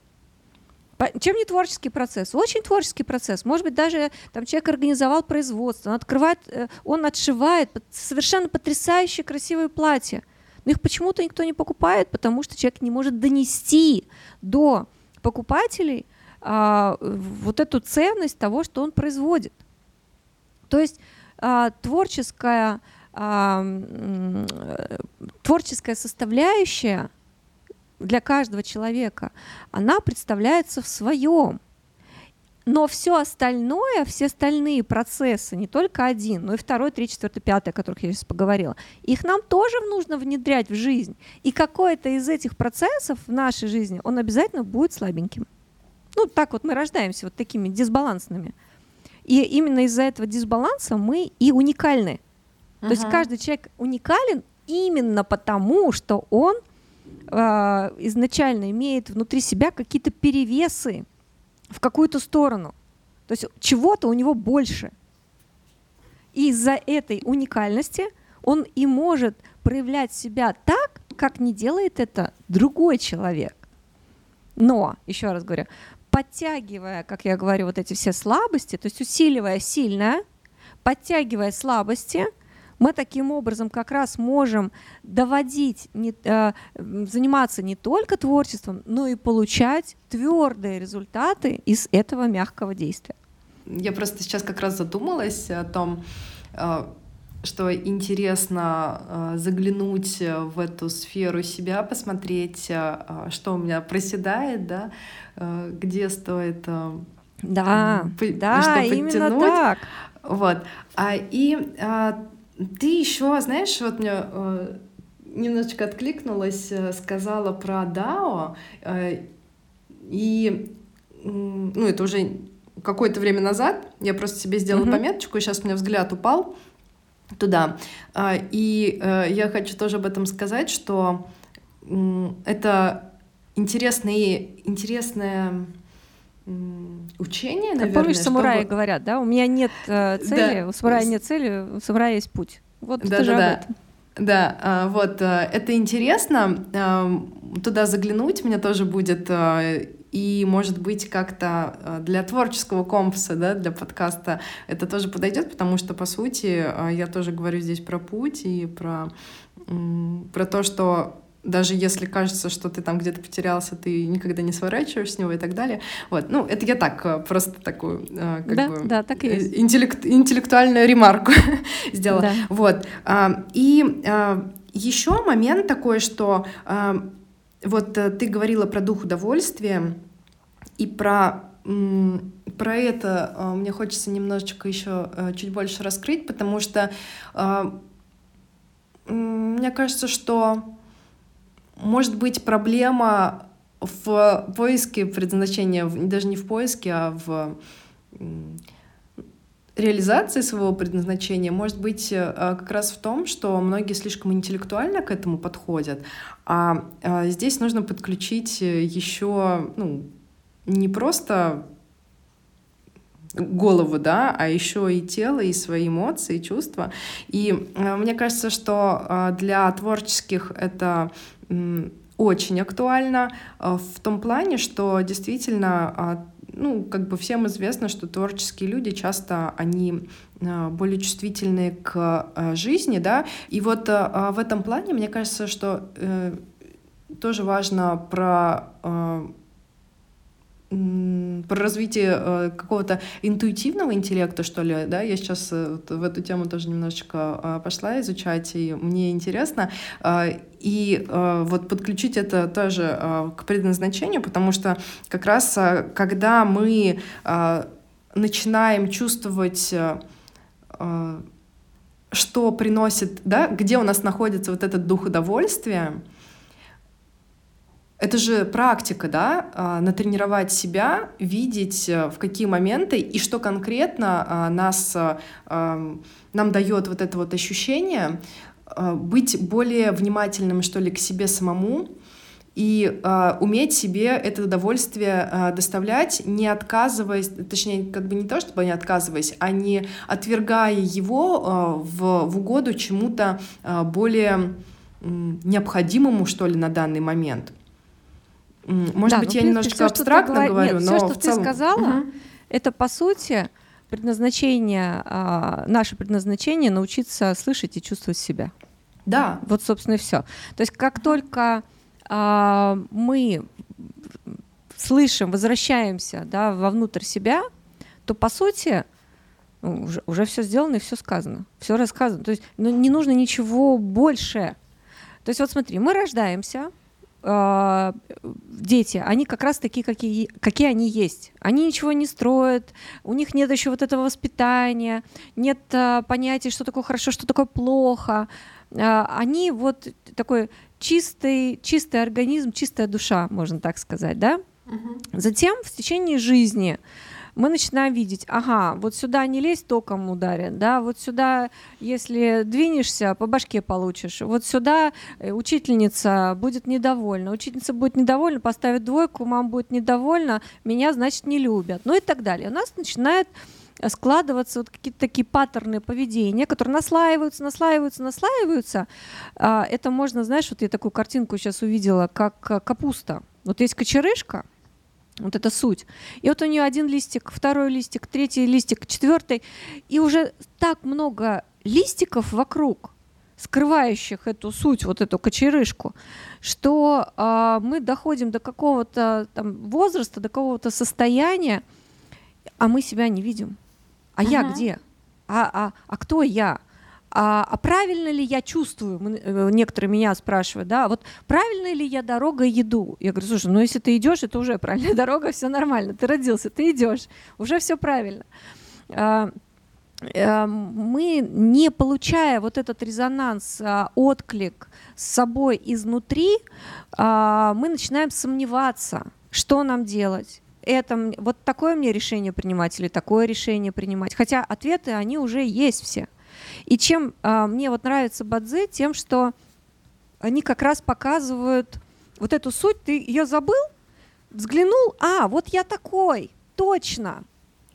Чем не творческий процесс? Очень творческий процесс. Может быть, даже там человек организовал производство, он открывает, э, он отшивает совершенно потрясающие красивые платья. Но их почему-то никто не покупает, потому что человек не может донести до покупателей а, вот эту ценность того, что он производит. То есть а, творческая, а, творческая составляющая – для каждого человека, она представляется в своем. Но все остальное, все остальные процессы, не только один, но и второй, третий, четвертый, пятый, о которых я сейчас поговорила, их нам тоже нужно внедрять в жизнь. И какой-то из этих процессов в нашей жизни, он обязательно будет слабеньким. Ну, так вот мы рождаемся вот такими дисбалансными. И именно из-за этого дисбаланса мы и уникальны. Uh-huh. То есть каждый человек уникален именно потому, что он – э, изначально имеет внутри себя какие-то перевесы в какую-то сторону. То есть чего-то у него больше. И из-за этой уникальности он и может проявлять себя так, как не делает это другой человек. Но, еще раз говорю, подтягивая, как я говорю, вот эти все слабости, то есть усиливая сильное, подтягивая слабости – мы таким образом как раз можем доводить, не, э, заниматься не только творчеством, но и получать твердые результаты из этого мягкого действия. Я просто сейчас как раз задумалась о том, э, что интересно э, заглянуть в эту сферу себя, посмотреть, э, что у меня проседает, да, э, где стоит э, да, да, что именно так. Вот. А, и а, ты еще, знаешь, вот мне э, немножечко откликнулась, э, сказала про Дао, э, и ну, это уже какое-то время назад, я просто себе сделала mm-hmm. пометочку, и сейчас у меня взгляд упал туда. И я хочу тоже об этом сказать, что это интересное, интересное учение, наверное. помнишь, самураи чтобы... говорят, да, у меня нет э, цели, да. у самурая нет цели, у самурая есть путь. Вот да, ты да, же да. Да, вот, э, это интересно, э, туда заглянуть мне тоже будет, э, и, может быть, как-то для творческого компаса, да, для подкаста это тоже подойдет, потому что, по сути, я тоже говорю здесь про путь и про, про то, что даже если кажется, что ты там где-то потерялся, ты никогда не сворачиваешь с него и так далее. Вот, ну, это я так, э, просто такую, э, как да, бы, да, так и э, есть. Интеллект, интеллектуальную ремарку сделала. Да. Вот, а, и еще момент такой, что вот ты говорила про дух удовольствия и про про это мне хочется немножечко еще чуть больше раскрыть, потому что мне кажется, что может быть проблема в поиске предназначения, даже не в поиске, а в реализации своего предназначения. Может быть э, как раз в том, что многие слишком интеллектуально к этому подходят, а, а здесь нужно подключить еще ну, не просто голову, да, а еще и тело, и свои эмоции, и чувства. И э, мне кажется, что э, для творческих это очень актуально э, в том плане, что действительно ну, как бы всем известно, что творческие люди часто они более чувствительны к жизни, да, и вот в этом плане мне кажется, что тоже важно про про развитие э, какого-то интуитивного интеллекта, что ли, да, я сейчас э, в эту тему тоже немножечко э, пошла изучать, и мне интересно, и вот подключить это тоже к предназначению, потому что как раз когда мы начинаем чувствовать что приносит, да, где у нас находится вот этот дух удовольствия, это же практика, да, а, натренировать себя, видеть, э, в какие моменты и что конкретно а, нас, э, нам дает вот это вот ощущение, э, быть более внимательным, что ли, к себе самому, и э, уметь себе это удовольствие э, доставлять, не отказываясь, точнее, как бы не то, чтобы не отказываясь, а не отвергая его э, в, в угоду чему-то э, более э, необходимому, что ли, на данный момент. Может да, быть, ну, я немножко все, абстрактно ты говорю, Нет, но все, что целом... ты сказала, угу. это по сути предназначение, а, наше предназначение научиться слышать и чувствовать себя. Да. Вот, собственно, и все. То есть, как только а, мы слышим, возвращаемся да, вовнутрь себя, то по сути ну, уже, уже все сделано и все сказано, все рассказано. То есть ну, не нужно ничего больше. То есть вот смотри, мы рождаемся, э, дети, они как раз такие, какие, какие они есть. Они ничего не строят, у них нет еще вот этого воспитания, нет э, понятия, что такое хорошо, что такое плохо. Э, они вот такой чистый, чистый организм, чистая душа, можно так сказать, да? Угу. Затем в течение жизни мы начинаем видеть, ага, вот сюда не лезь, током ударят, да, вот сюда, если двинешься, по башке получишь, вот сюда э, учительница будет недовольна, учительница будет недовольна, поставит двойку, мама будет недовольна, меня, значит, не любят, ну и так далее. У нас начинает складываться вот какие-то такие паттерны поведения, которые наслаиваются, наслаиваются, наслаиваются. А, это можно, знаешь, вот я такую картинку сейчас увидела, как э, капуста. Вот есть кочерышка, вот это суть. И вот у нее один листик, второй листик, третий листик, четвертый. И уже так много листиков вокруг, скрывающих эту суть, вот эту кочерышку, что э, мы доходим до какого-то там возраста, до какого-то состояния, а мы себя не видим. А uh-huh. я где? А, а, а кто я? А, а правильно ли я чувствую, э, некоторые меня спрашивают, да, вот правильно ли я дорога еду? Я говорю, слушай, ну если ты идешь, это уже правильная дорога, все нормально, ты родился, ты идешь, уже все правильно. А, а, мы, не получая вот этот резонанс, а, отклик с собой изнутри, а, мы начинаем сомневаться, что нам делать это вот такое мне решение принимать или такое решение принимать. Хотя ответы, они уже есть все. И чем а, мне вот нравится Бадзе, тем, что они как раз показывают вот эту суть. Ты ее забыл, взглянул, а, вот я такой, точно.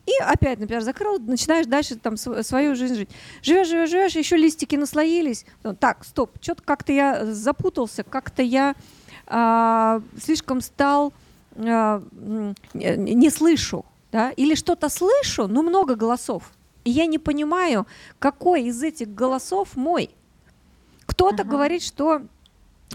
И опять, например, закрыл, начинаешь дальше там свою жизнь жить. Живешь, живешь, живешь, еще листики наслоились. Ну, так, стоп, что-то как-то я запутался, как-то я а, слишком стал, не, не слышу, да, или что-то слышу, но много голосов. И я не понимаю, какой из этих голосов мой. Кто-то ага. говорит, что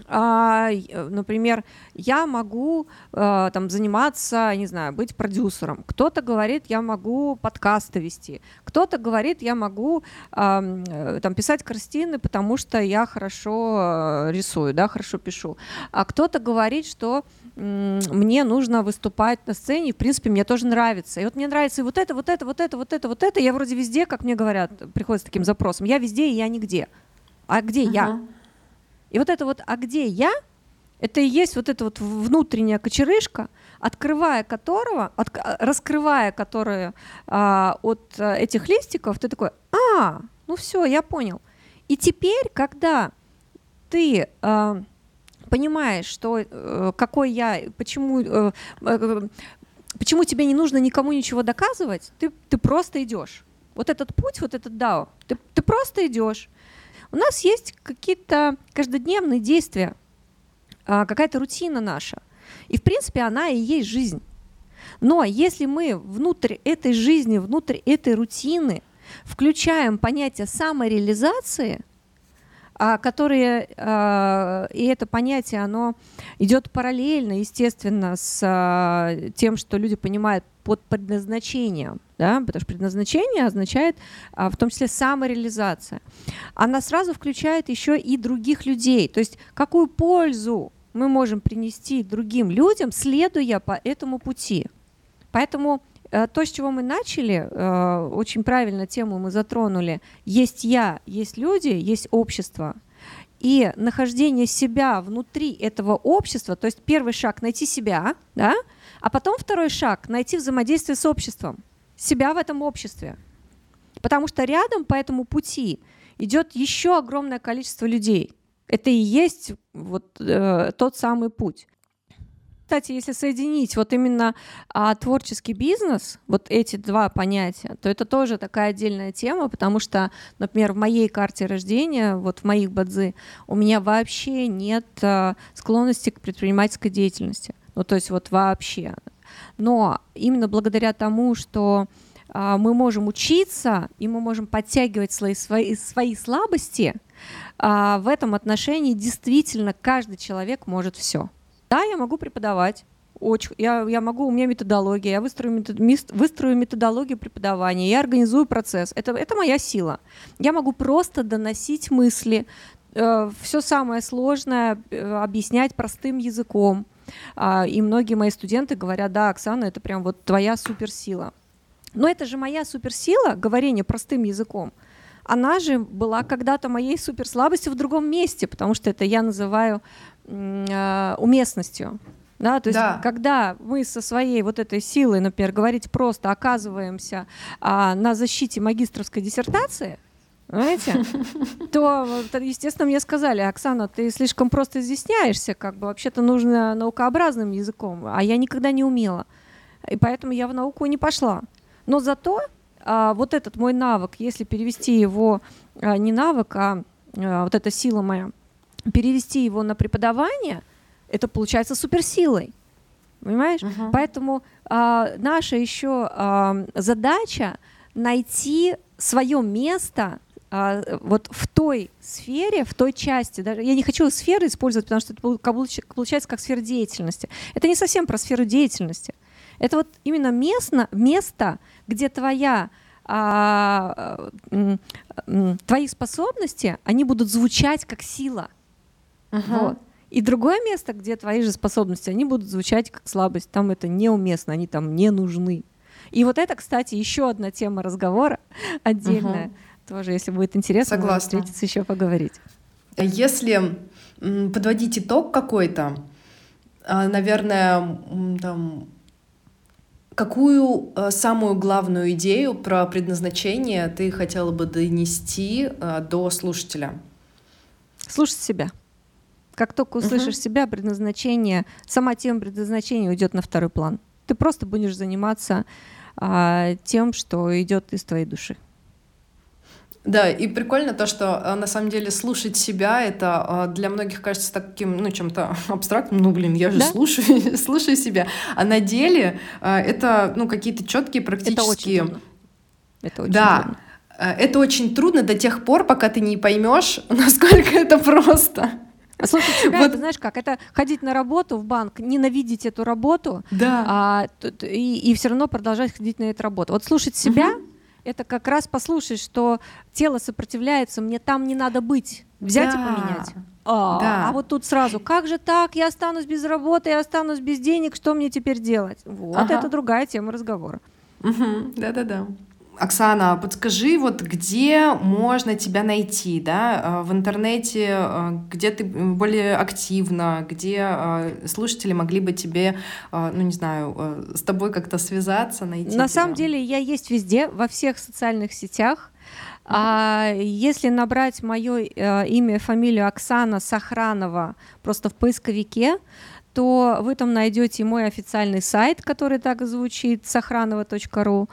а, например, я могу а, там заниматься, не знаю, быть продюсером. Кто-то говорит, я могу подкасты вести. Кто-то говорит, я могу а, там писать картины, потому что я хорошо рисую, да, хорошо пишу. А кто-то говорит, что мне нужно выступать на сцене, в принципе, мне тоже нравится. И вот мне нравится и вот это, вот это, вот это, вот это, вот это. Я вроде везде, как мне говорят, приходят с таким запросом. Я везде, и я нигде. А где uh-huh. я? И вот это вот «а где я?» Это и есть вот эта вот внутренняя кочерышка, открывая которого, от, раскрывая которую а, от а, этих листиков, ты такой, а, ну все, я понял. И теперь, когда ты а, понимаешь, что а, какой я, почему, а, почему тебе не нужно никому ничего доказывать, ты, ты просто идешь. Вот этот путь, вот этот дао, ты, ты просто идешь. У нас есть какие-то каждодневные действия, а, какая-то рутина наша. И, в принципе, она и есть жизнь. Но если мы внутрь этой жизни, внутрь этой рутины включаем понятие самореализации, которые, а, и это понятие, оно идет параллельно, естественно, с тем, что люди понимают под предназначением, да, потому что предназначение означает в том числе самореализация. Она сразу включает еще и других людей, то есть какую пользу мы можем принести другим людям, следуя по этому пути. Поэтому то, с чего мы начали, э, очень правильно тему мы затронули. Есть я, есть люди, есть общество. И нахождение себя внутри этого общества, то есть первый шаг найти себя, да, а потом второй шаг найти взаимодействие с обществом, себя в этом обществе. Потому что рядом по этому пути идет еще огромное количество людей – это и есть вот э, тот самый путь. Кстати, если соединить вот именно а, творческий бизнес, вот эти два понятия, то это тоже такая отдельная тема, потому что, например, в моей карте рождения, вот в моих бадзи, у меня вообще нет а, склонности к предпринимательской деятельности. Ну, то есть вот вообще. Но именно благодаря тому, что а, мы можем учиться, и мы можем подтягивать свои, свои, свои слабости, а, в этом отношении действительно каждый человек может все. Да, я могу преподавать, очень, я, я могу, у меня методология, я выстрою, метод, выстрою методологию преподавания, я организую процесс. Это, это моя сила. Я могу просто доносить мысли, э, все самое сложное э, объяснять простым языком. Э, и многие мои студенты говорят, да, Оксана, это прям вот твоя суперсила. Но это же моя суперсила, говорение простым языком она же была когда-то моей суперслабостью в другом месте, потому что это я называю уместностью. Да, то есть, да. когда мы со своей вот этой силой, например, говорить просто оказываемся а, на защите магистровской диссертации, знаете, то, естественно, мне сказали, Оксана, ты слишком просто изъясняешься, как бы вообще-то нужно наукообразным языком, а я никогда не умела. И поэтому я в науку не пошла. Но зато а, вот этот мой навык, если перевести его а, не навык, а, а вот эта сила моя, перевести его на преподавание, это получается суперсилой. Понимаешь? Uh-huh. Поэтому а, наша еще а, задача найти свое место а, вот в той сфере, в той части, даже я не хочу сферы использовать, потому что это получается как сфера деятельности. Это не совсем про сферу деятельности. Это вот именно местно, место, где твоя а, твои способности, они будут звучать как сила. Uh-huh. Вот. И другое место, где твои же способности, они будут звучать как слабость. Там это неуместно, они там не нужны. И вот это, кстати, еще одна тема разговора отдельная. Uh-huh. Тоже, если будет интересно, Согласна. встретиться еще поговорить. Если подводить итог какой-то, а, наверное, там Какую э, самую главную идею про предназначение ты хотела бы донести э, до слушателя? Слушать себя. Как только услышишь uh-huh. себя, предназначение, сама тема предназначения уйдет на второй план. Ты просто будешь заниматься а, тем, что идет из твоей души. Да, и прикольно то, что э, на самом деле слушать себя это э, для многих кажется таким, ну, чем-то абстрактным. Ну, блин, я же да? слушаю, слушаю себя. А на деле э, это, ну, какие-то четкие практические. Это очень Это очень да. трудно. Это очень трудно до тех пор, пока ты не поймешь, насколько это просто. А слушать себя, вот. это знаешь как? Это ходить на работу в банк, ненавидеть эту работу, да. а, и, и все равно продолжать ходить на эту работу. Вот слушать себя, угу это как раз послушать, что тело сопротивляется, мне там не надо быть, взять да. и поменять. А, да. а вот тут сразу, как же так, я останусь без работы, я останусь без денег, что мне теперь делать? Вот ага. это другая тема разговора. Угу. Оксана, подскажи, вот где можно тебя найти, да, а, в интернете, а, где ты более активна, где а, слушатели могли бы тебе, ну не знаю, с тобой как-то связаться, найти. На тебя? самом деле я есть везде, во всех социальных сетях. А если набрать мое имя, фамилию Оксана Сохранова просто в поисковике, то вы там найдете мой официальный сайт, который так звучит, сохранова.ру,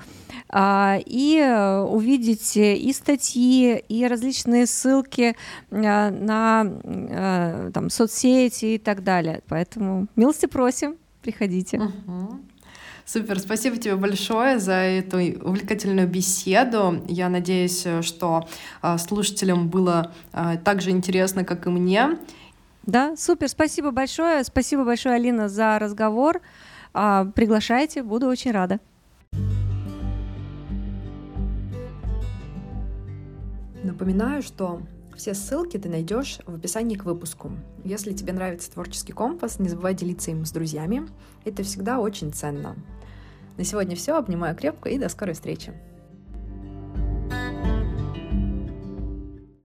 а, и э, увидите и статьи, и различные ссылки э, на э, там, соцсети и так далее. Поэтому милости просим, приходите. Супер, спасибо тебе большое за эту увлекательную беседу. Я надеюсь, что слушателям было так же интересно, как и мне. Да, супер, спасибо большое. Спасибо большое, Алина, за разговор. А, приглашайте, буду очень рада. Напоминаю, что все ссылки ты найдешь в описании к выпуску. Если тебе нравится творческий компас, не забывай делиться им с друзьями. Это всегда очень ценно. На сегодня все. Обнимаю крепко и до скорой встречи.